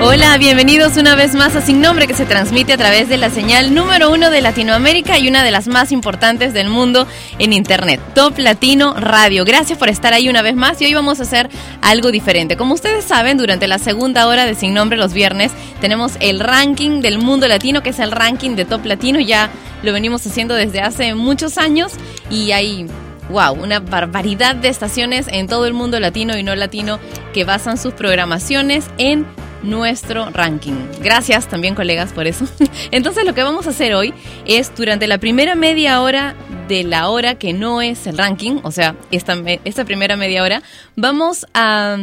Hola, bienvenidos una vez más a Sin Nombre que se transmite a través de la señal número uno de Latinoamérica y una de las más importantes del mundo en Internet, Top Latino Radio. Gracias por estar ahí una vez más y hoy vamos a hacer algo diferente. Como ustedes saben, durante la segunda hora de Sin Nombre los viernes tenemos el ranking del mundo latino, que es el ranking de Top Latino. Ya lo venimos haciendo desde hace muchos años y hay wow, una barbaridad de estaciones en todo el mundo latino y no latino que basan sus programaciones en nuestro ranking. Gracias también colegas por eso. Entonces lo que vamos a hacer hoy es durante la primera media hora de la hora que no es el ranking, o sea, esta, esta primera media hora, vamos a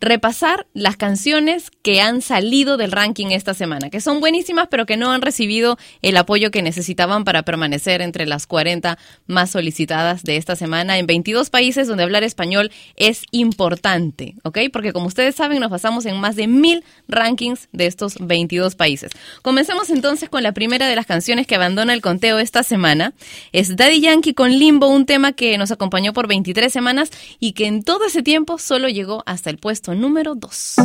repasar las canciones que han salido del ranking esta semana, que son buenísimas, pero que no han recibido el apoyo que necesitaban para permanecer entre las 40 más solicitadas de esta semana en 22 países donde hablar español es importante, ¿ok? Porque como ustedes saben, nos basamos en más de mil rankings de estos 22 países. Comencemos entonces con la primera de las canciones que abandona el conteo esta semana. Es Daddy Yankee con Limbo, un tema que nos acompañó por 23 semanas y que en todo ese tiempo solo llegó hasta el puesto número 2.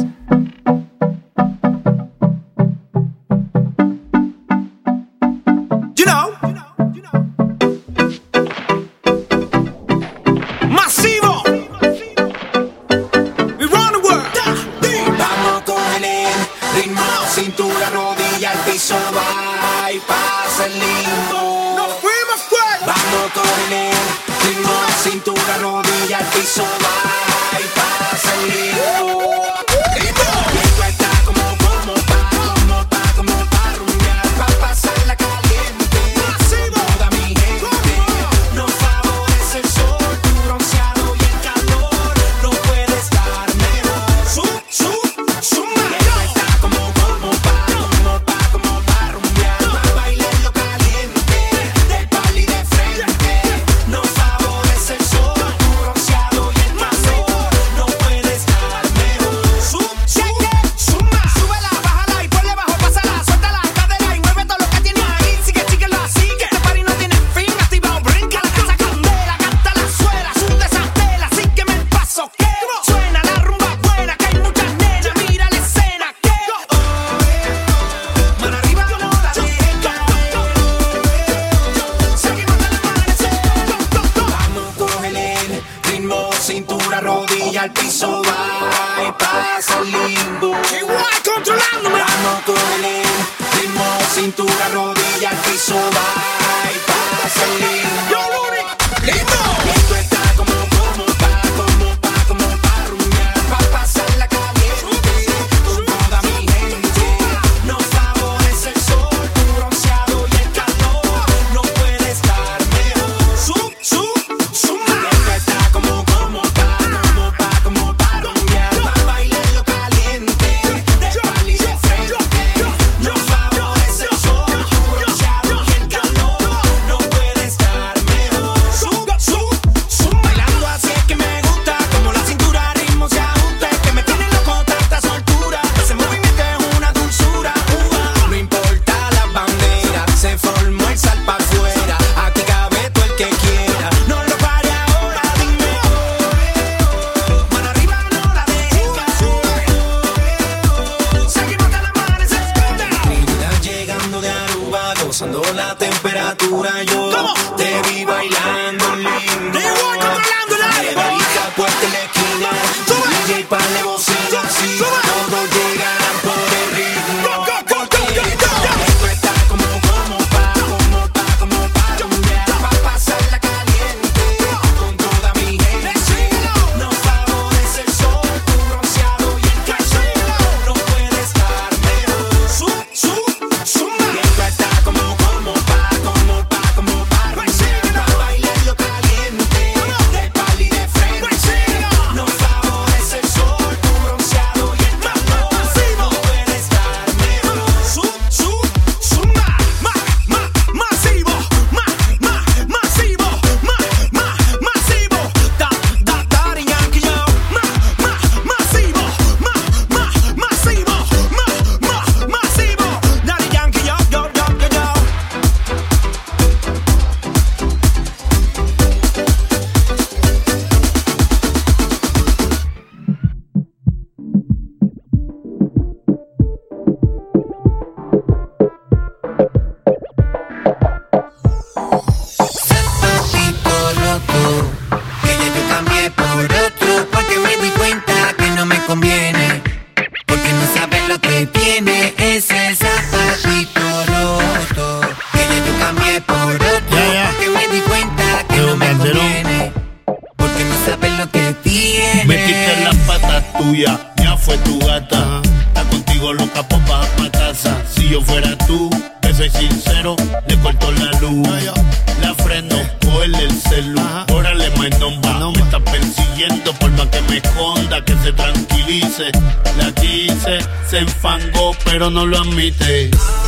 Pero no lo admite.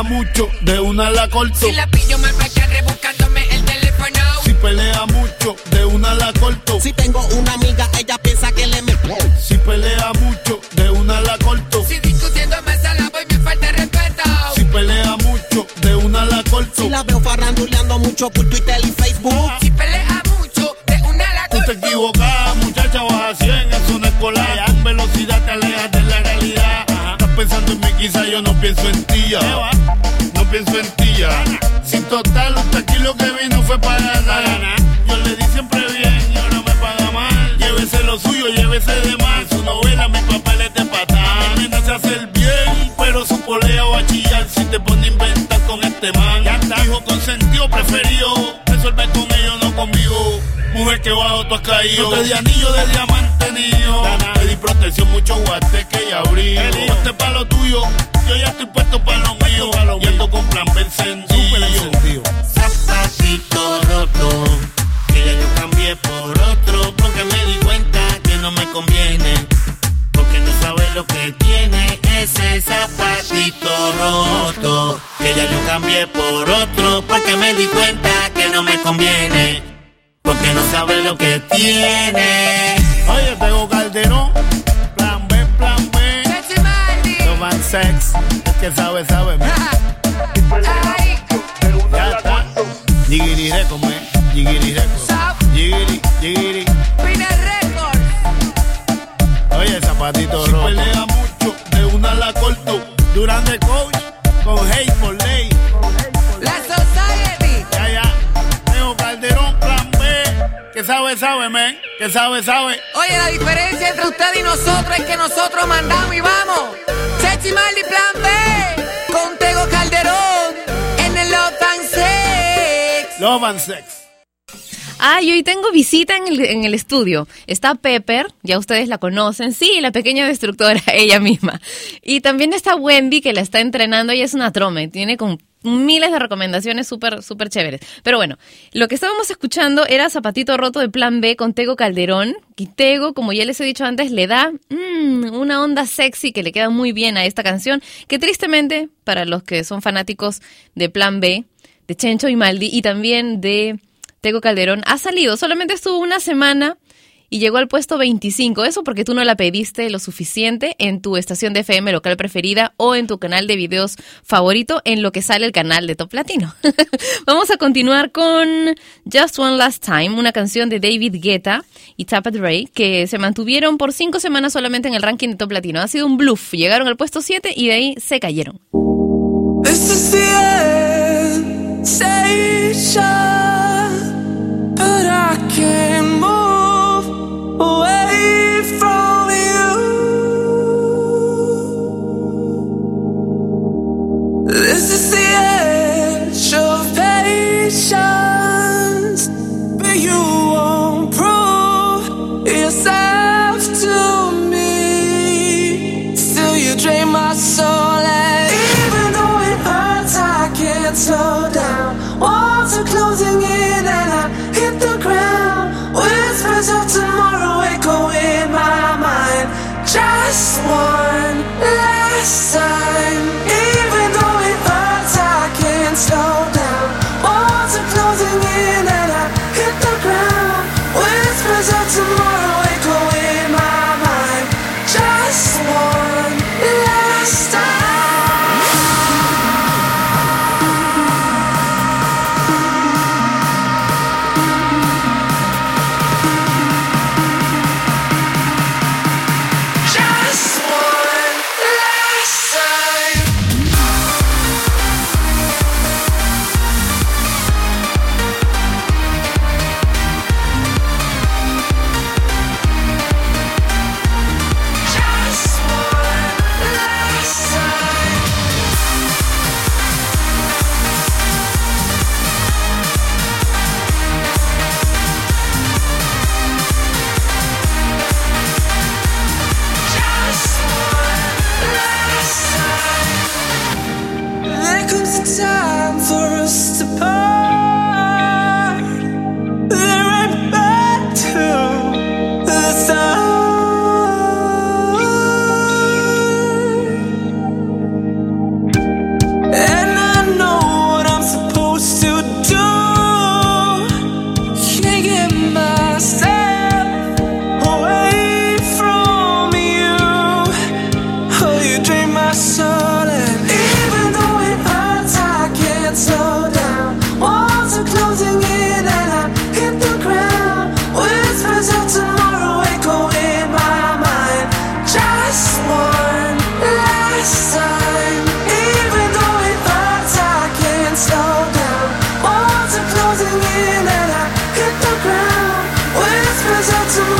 Pelea mucho, de una la corto. Si la pillo mal para rebuscándome el teléfono. Si pelea mucho, de una la corto. Si tengo una amiga, ella piensa que le me. Si pelea mucho, de una la corto. Si discutiendo me la voy me falta respeto. Si pelea mucho, de una la corto. Si la veo farranduleando mucho por Twitter y Facebook. Si pelea mucho, de una la Tú te equivocas, quizá yo no pienso en ti ya. No pienso en ti ya. Sin total, usted aquí lo que vino fue para ganar. Yo le di siempre bien y ahora me paga mal. Llévese lo suyo, llévese de más. Su novela, mi papel es de patán. La se hace el bien, pero su polea va a chillar si te pone a inventar con este man. Hijo consentido, preferido. Mujer que bajo tú has caído. No te di anillo de diamante niño. Te di protección, mucho guateque y abrigo. Ponte pa' lo tuyo, yo ya estoy puesto pa' lo mío. Y ando con plan B encendido. Zapatito roto, que ya yo cambié por otro. Porque me di cuenta que no me conviene. Porque no sabes lo que tiene ese zapatito roto. Que ya yo cambié por otro. Porque me di cuenta que no me conviene. Porque no sabe lo que tiene. Oye, tengo Calderón. Plan B, plan B. No sex. El que sabe, sabe. Ya está. Jigiri Record, man. Jigiri Record. Jigiri, jigiri. Oye, zapatito rojo. Si pelea mucho, de una la corto. Durán de coach, con hate Que sabe, sabe, man. Que sabe, sabe. Oye, la diferencia entre usted y nosotros es que nosotros mandamos y vamos. Chechi Marley Plan B. Con Tego Calderón. En el Love and Sex. Love and sex. Ah, y hoy tengo visita en el, en el estudio. Está Pepper, ya ustedes la conocen. Sí, la pequeña destructora, ella misma. Y también está Wendy, que la está entrenando. Ella es una trome, tiene como miles de recomendaciones súper, súper chéveres. Pero bueno, lo que estábamos escuchando era Zapatito Roto de Plan B con Tego Calderón. Y Tego, como ya les he dicho antes, le da mm, una onda sexy que le queda muy bien a esta canción, que tristemente, para los que son fanáticos de Plan B, de Chencho y Maldi, y también de Tego Calderón, ha salido. Solamente estuvo una semana y llegó al puesto 25. Eso porque tú no la pediste lo suficiente en tu estación de FM local preferida o en tu canal de videos favorito en lo que sale el canal de Top Latino. Vamos a continuar con Just One Last Time, una canción de David Guetta y Tappa Dre que se mantuvieron por cinco semanas solamente en el ranking de Top Latino. Ha sido un bluff. Llegaron al puesto 7 y de ahí se cayeron. But I can't you won't prove yourself. Cause that's a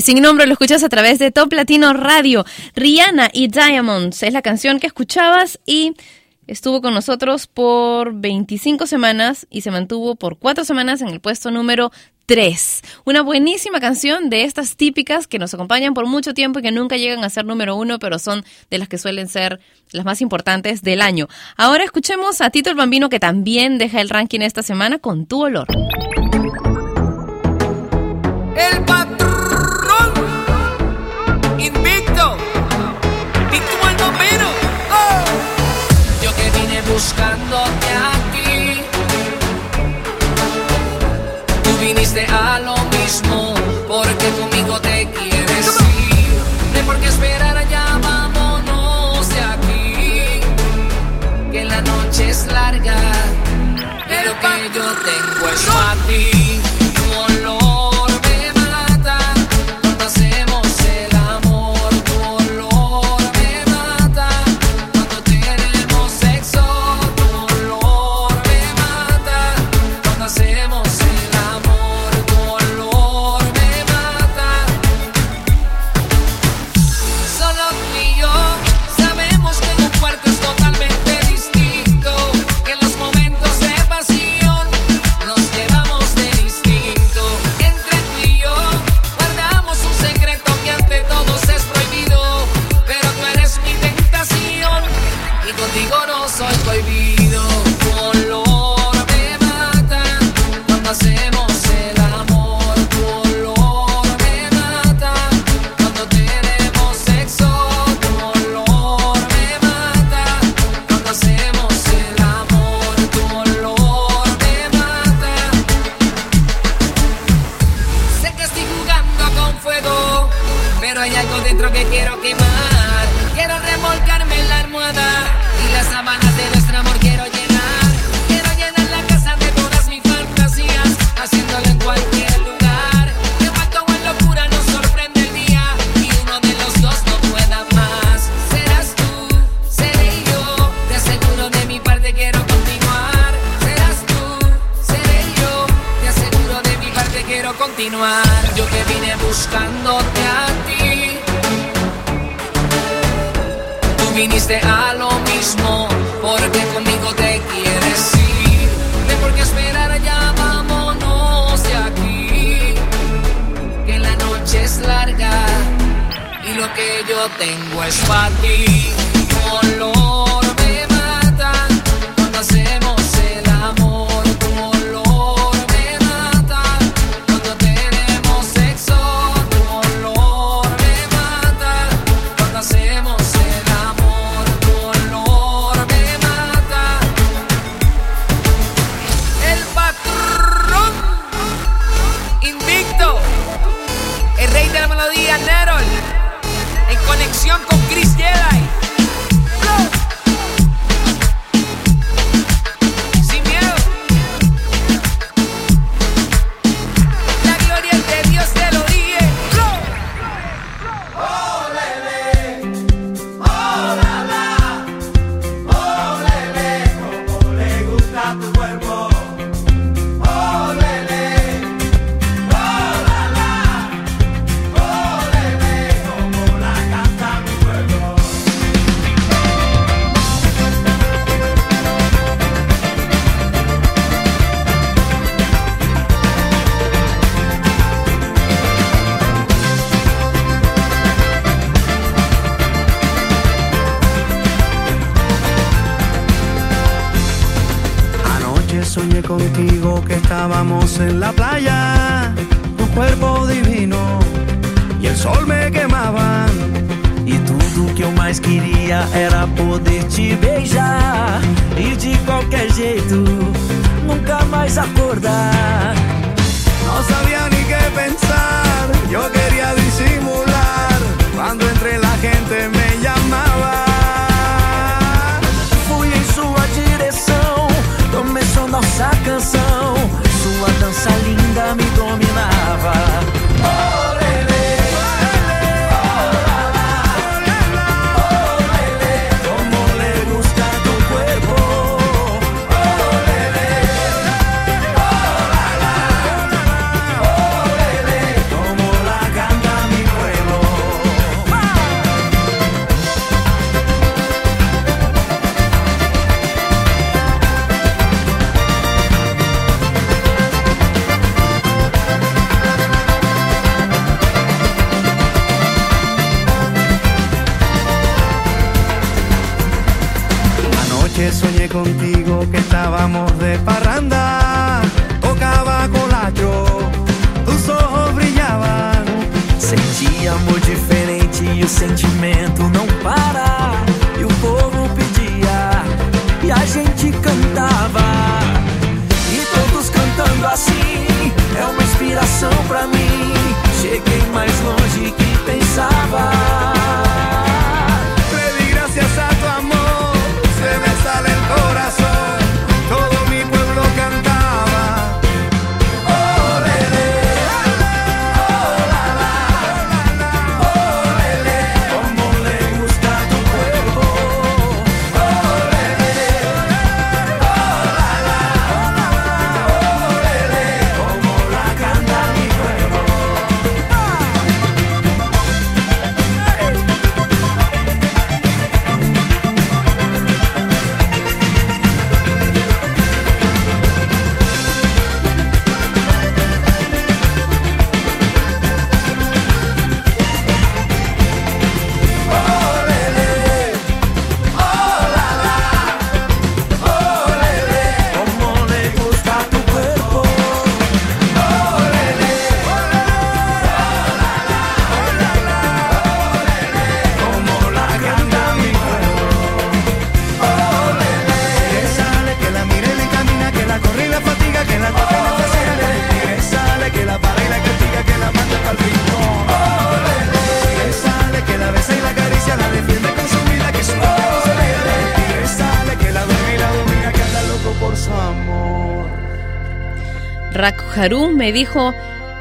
Sin nombre lo escuchas a través de Top Latino Radio. Rihanna y Diamonds es la canción que escuchabas y estuvo con nosotros por 25 semanas y se mantuvo por 4 semanas en el puesto número 3. Una buenísima canción de estas típicas que nos acompañan por mucho tiempo y que nunca llegan a ser número uno, pero son de las que suelen ser las más importantes del año. Ahora escuchemos a Tito el Bambino que también deja el ranking esta semana con tu olor. buscándote aquí. Tú viniste a lo tengo es. Me dijo,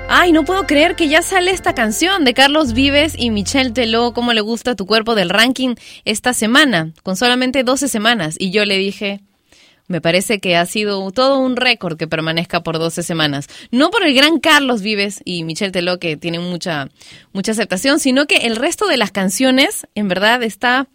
ay, no puedo creer que ya sale esta canción de Carlos Vives y Michelle Teló, ¿cómo le gusta tu cuerpo del ranking esta semana? Con solamente 12 semanas. Y yo le dije, me parece que ha sido todo un récord que permanezca por 12 semanas. No por el gran Carlos Vives y Michelle Teló, que tienen mucha, mucha aceptación, sino que el resto de las canciones, en verdad, está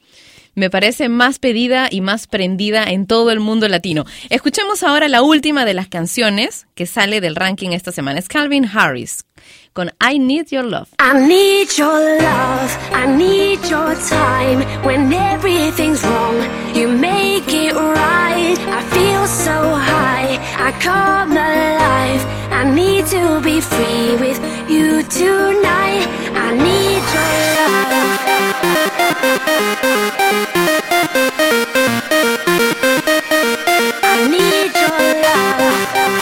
me parece más pedida y más prendida en todo el mundo latino. Escuchemos ahora la última de las canciones que sale del ranking esta semana. Es Calvin Harris con I Need Your Love. I need your love, I need your time. When everything's wrong, you make it right. I feel so high, I come alive. I need to be free with you tonight. I need your love. I need your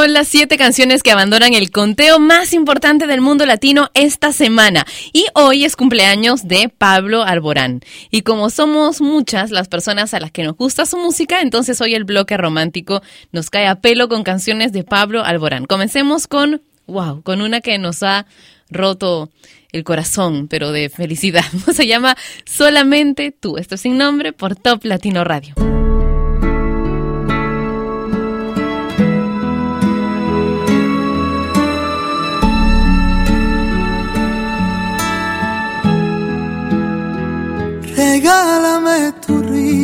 son las siete canciones que abandonan el conteo más importante del mundo latino esta semana. Y hoy es cumpleaños de Pablo Alborán. Y como somos muchas las personas a las que nos gusta su música, entonces hoy el bloque romántico nos cae a pelo con canciones de Pablo Alborán. Comencemos con, wow, con una que nos ha roto el corazón, pero de felicidad. Se llama Solamente tú. Esto es sin nombre por Top Latino Radio.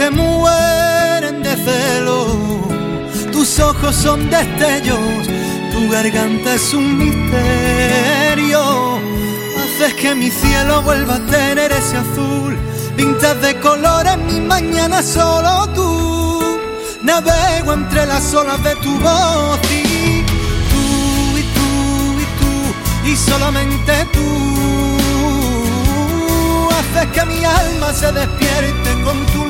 Se mueren de celo. Tus ojos son destellos, tu garganta es un misterio. Haces que mi cielo vuelva a tener ese azul. Pintas de colores mi mañana solo tú. Navego entre las olas de tu voz y tú y tú y tú y solamente tú haces que mi alma se despierte con tu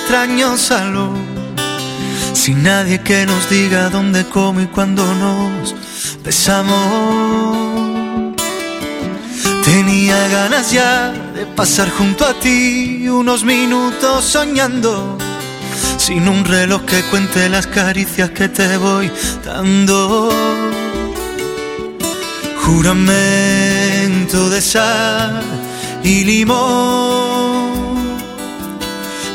Extraño salón. Sin nadie que nos diga dónde, cómo y cuándo nos besamos. Tenía ganas ya de pasar junto a ti unos minutos soñando. Sin un reloj que cuente las caricias que te voy dando. Juramento de sal y limón.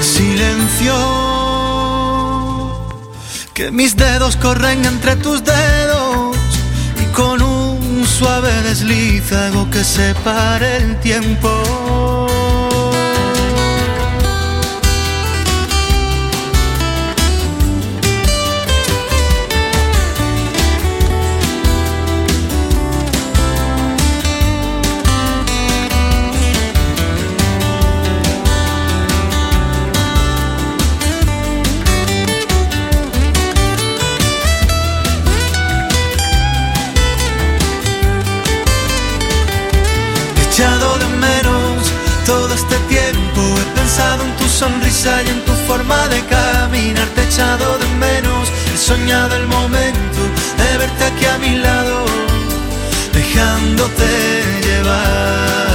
Silencio. Que mis dedos corren entre tus dedos y con un suave desliz hago que se pare el tiempo. Y en tu forma de caminar. Te he echado de menos. He soñado el momento de verte aquí a mi lado, dejándote llevar.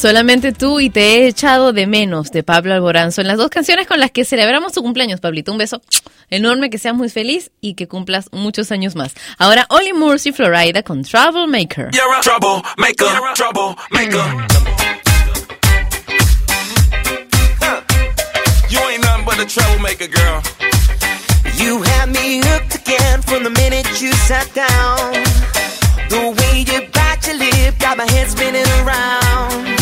Solamente tú y te he echado de menos de Pablo Alborán. Son las dos canciones con las que celebramos tu cumpleaños, Pablito. Un beso enorme, que seas muy feliz y que cumplas muchos años más. Ahora Olly Murphy Florida con Troublemaker. You're a troublemaker, troublemaker. Mm. You ain't nothing but a troublemaker, girl. You had me hooked again from the minute you sat down. The way you bite your lip got my head spinning around.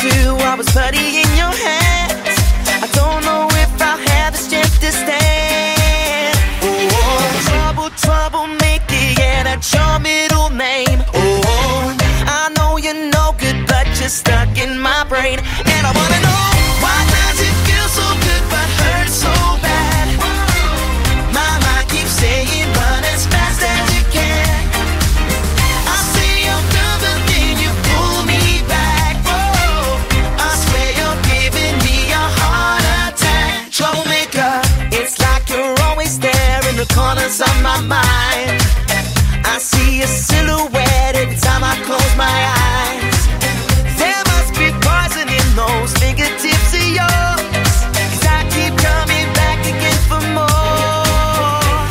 two, I was putty in your hands. I don't know if I'll have the strength to stand. Oh, oh. trouble, troublemaker, yeah, that's your middle name. Oh, oh, I know you're no good, but you're stuck in my brain, and I wanna know. silhouette every time I close my eyes. There must be poison in those fingertips of I keep coming back again for more.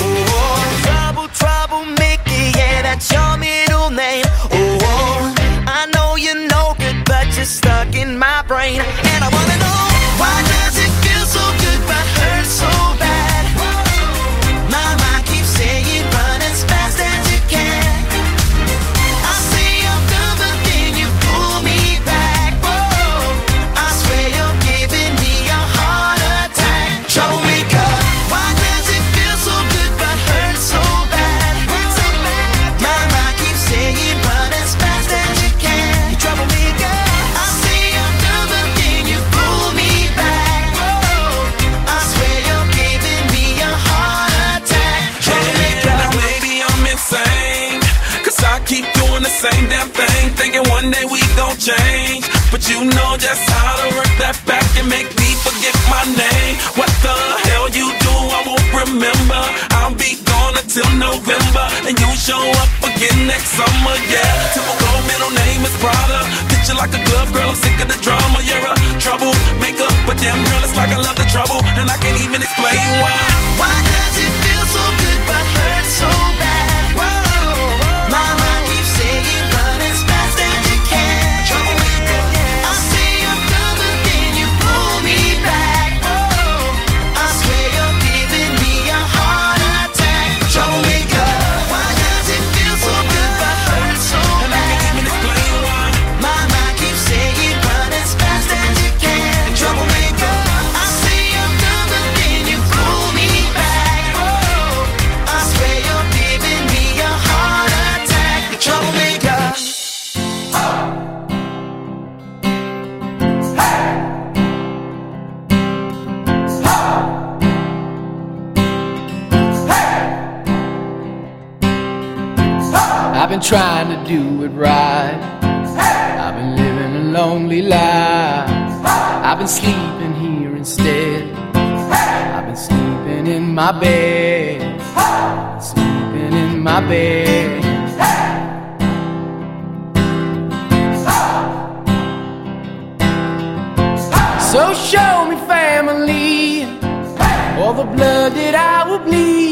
Oh, trouble, yeah, that's your middle name. Oh, I know you're no good, but you're stuck in my brain. lonely. I've been sleeping here instead. I've been sleeping in my bed. Sleeping in my bed. So show me family, all the blood that I will bleed.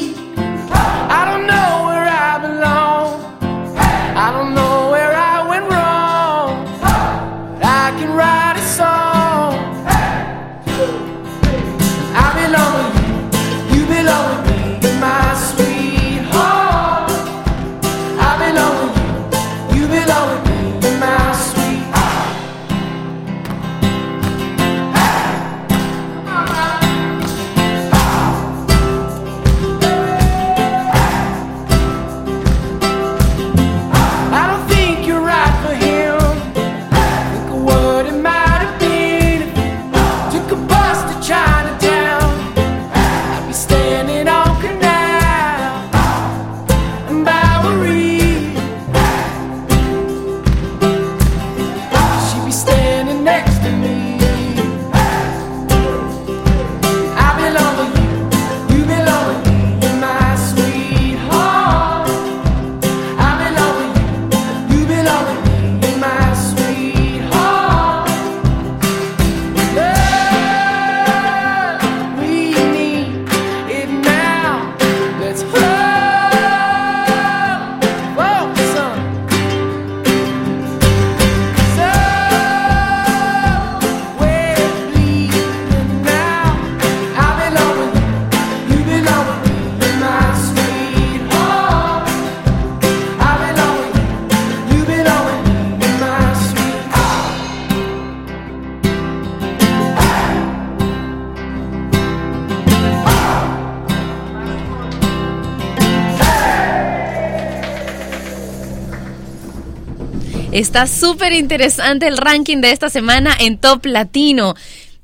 Está súper interesante el ranking de esta semana en Top Latino.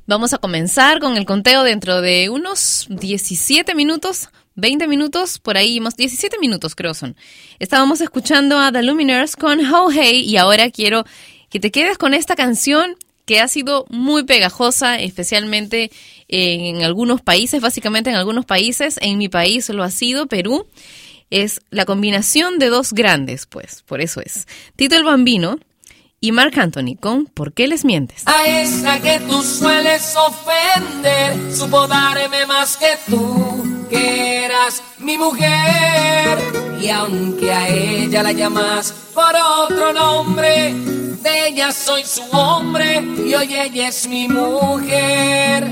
Vamos a comenzar con el conteo dentro de unos 17 minutos, 20 minutos, por ahí, más 17 minutos creo son. Estábamos escuchando a The Lumineers con How Hey y ahora quiero que te quedes con esta canción que ha sido muy pegajosa, especialmente en algunos países, básicamente en algunos países. En mi país lo ha sido, Perú. Es la combinación de dos grandes, pues, por eso es. Tito el Bambino y Marc Anthony con ¿Por qué les mientes? A esa que tú sueles ofender, supo darme más que tú, que eras mi mujer. Y aunque a ella la llamas por otro nombre, de ella soy su hombre y hoy ella es mi mujer.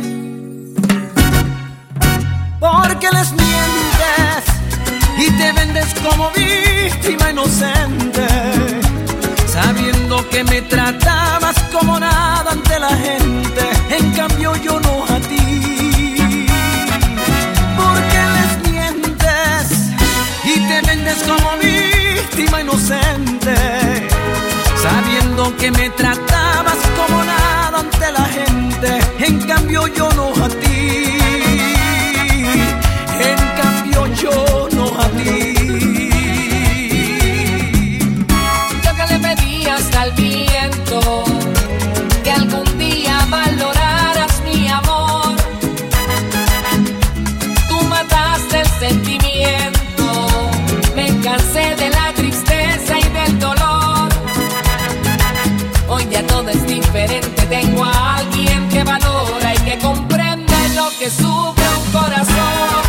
Porque les mientes te vendes como víctima inocente, sabiendo que me tratabas como nada ante la gente, en cambio yo no a ti. Porque les mientes y te vendes como víctima inocente, sabiendo que me tratabas como nada ante la gente, en cambio yo no a ti. El viento que algún día valoraras mi amor. Tú mataste el sentimiento, me cansé de la tristeza y del dolor. Hoy ya todo es diferente, tengo a alguien que valora y que comprende lo que sufre un corazón.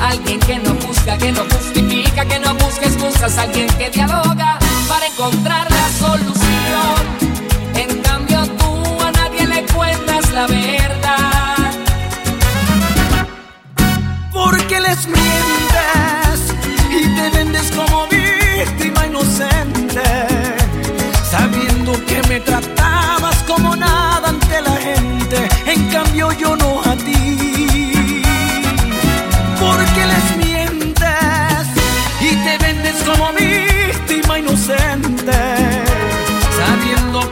Alguien que no busca, que no justifica, que no busca excusas, alguien que dialoga para encontrar la solución. En cambio tú a nadie le cuentas la verdad. Porque les mientes y te vendes como víctima inocente, sabiendo que me tratabas como nada ante la gente, en cambio yo no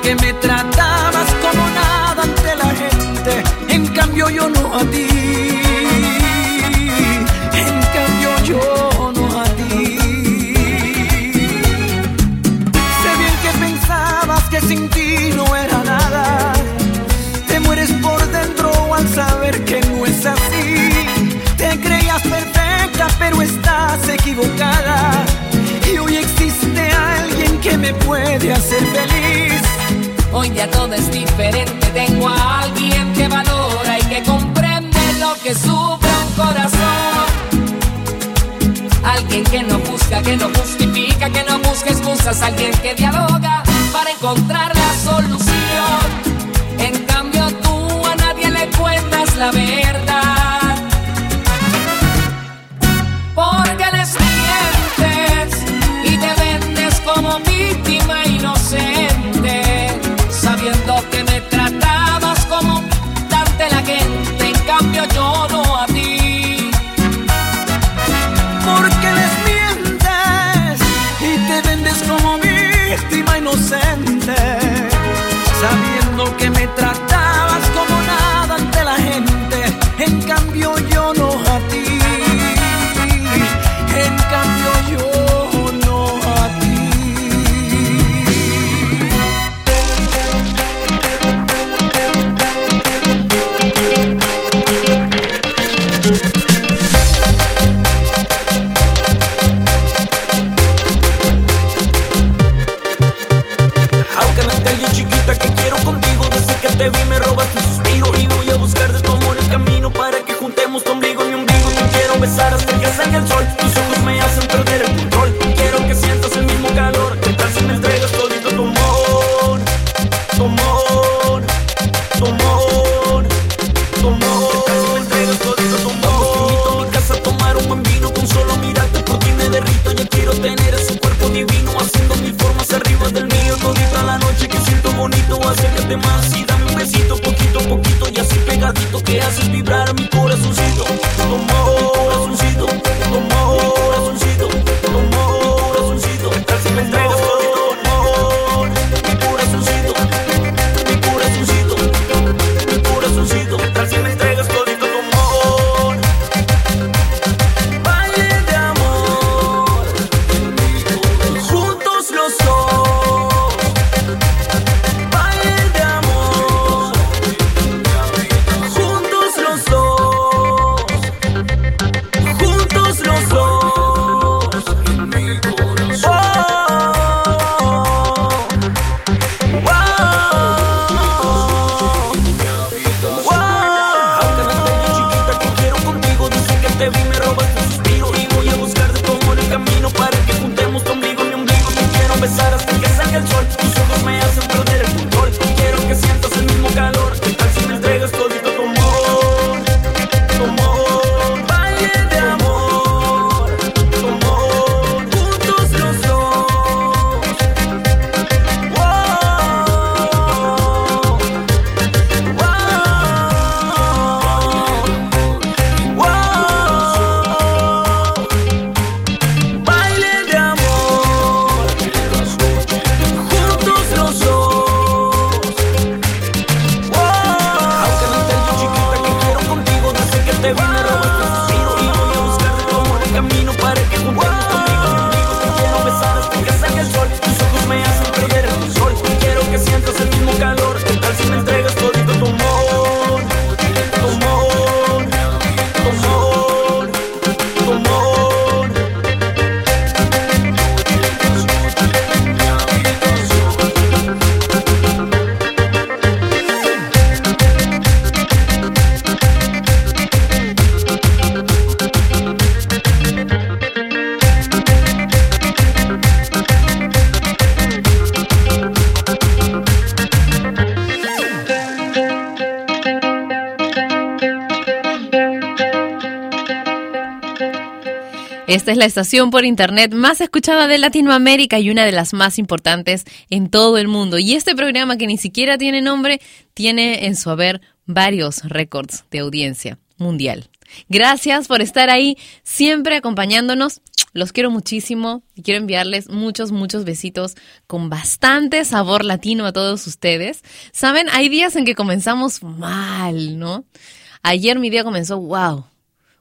que me tratabas como nada ante la gente, en cambio yo no a ti. En cambio yo no a ti. Sé bien que pensabas que sin ti no era nada. Te mueres por dentro al saber que no es así. Te creías perfecta, pero estás equivocada. Y hoy existe alguien que me puede hacer feliz. Hoy ya todo es diferente, tengo a alguien que valora y que comprende lo que sufre un corazón. Alguien que no busca, que no justifica, que no busca excusas, alguien que dialoga para encontrar la solución. En cambio tú a nadie le cuentas Esta es la estación por internet más escuchada de Latinoamérica y una de las más importantes en todo el mundo. Y este programa que ni siquiera tiene nombre, tiene en su haber varios récords de audiencia mundial. Gracias por estar ahí, siempre acompañándonos. Los quiero muchísimo y quiero enviarles muchos, muchos besitos con bastante sabor latino a todos ustedes. Saben, hay días en que comenzamos mal, ¿no? Ayer mi día comenzó, wow,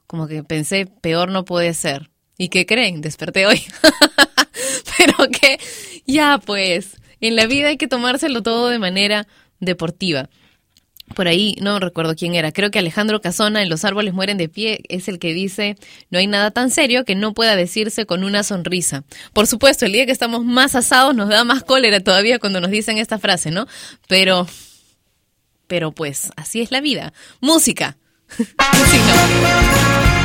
como que pensé, peor no puede ser. ¿Y qué creen? Desperté hoy. Pero que ya pues, en la vida hay que tomárselo todo de manera deportiva. Por ahí no recuerdo quién era, creo que Alejandro Casona en Los árboles mueren de pie es el que dice, no hay nada tan serio que no pueda decirse con una sonrisa. Por supuesto, el día que estamos más asados nos da más cólera todavía cuando nos dicen esta frase, ¿no? Pero, pero pues, así es la vida. Música. Sí,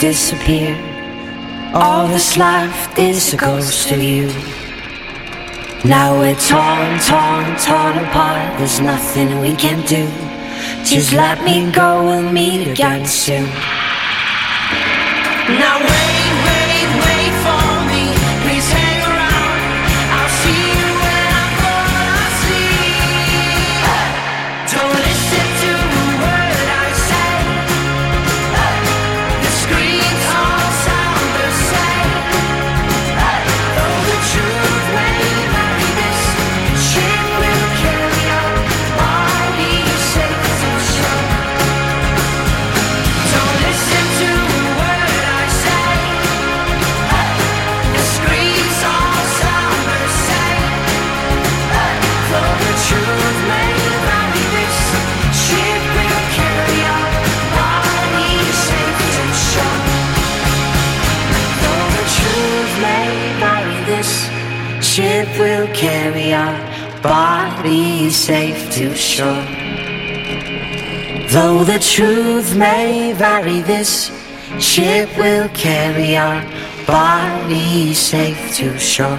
disappear. All that's left is a ghost of you. Now we're torn, torn, torn apart. There's nothing we can do. Just let me go, we'll meet again soon. Now will carry our body safe to shore. Though the truth may vary, this ship will carry our body safe to shore.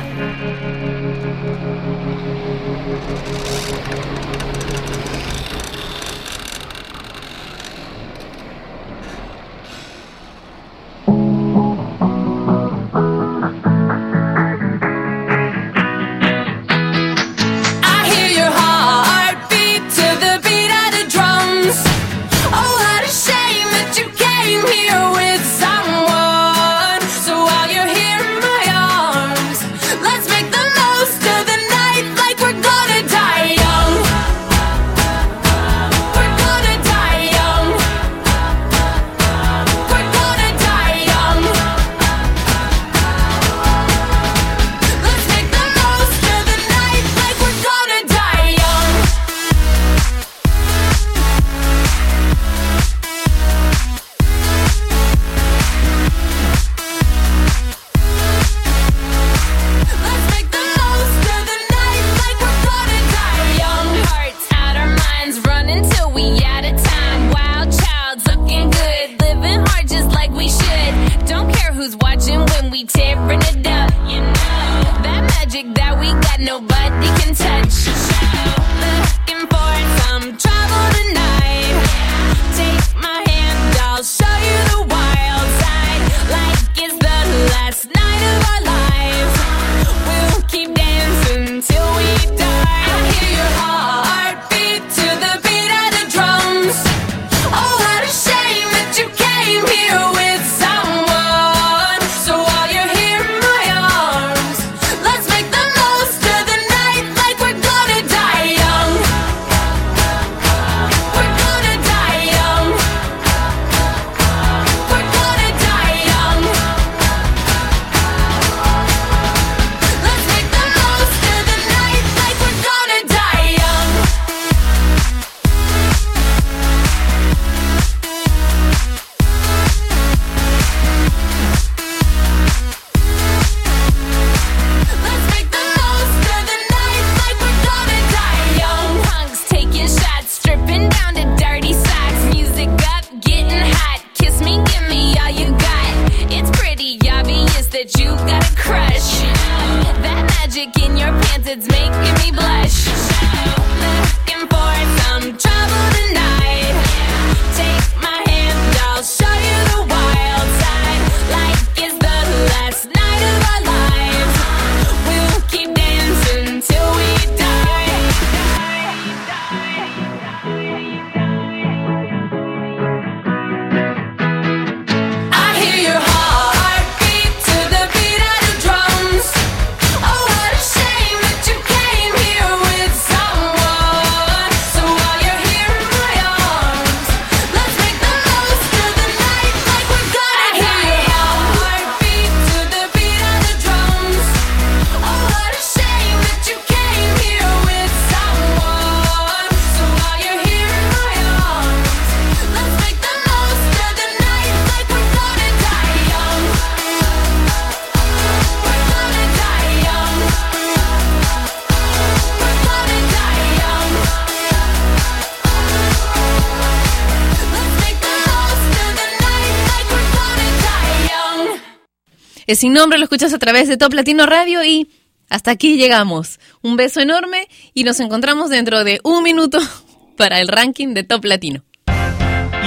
Es sin nombre, lo escuchas a través de Top Latino Radio y hasta aquí llegamos. Un beso enorme y nos encontramos dentro de un minuto para el ranking de Top Latino.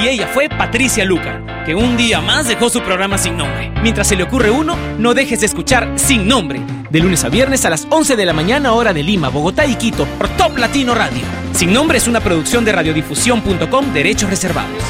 Y ella fue Patricia Luca, que un día más dejó su programa sin nombre. Mientras se le ocurre uno, no dejes de escuchar Sin Nombre, de lunes a viernes a las 11 de la mañana hora de Lima, Bogotá y Quito, por Top Latino Radio. Sin Nombre es una producción de radiodifusión.com, derechos reservados.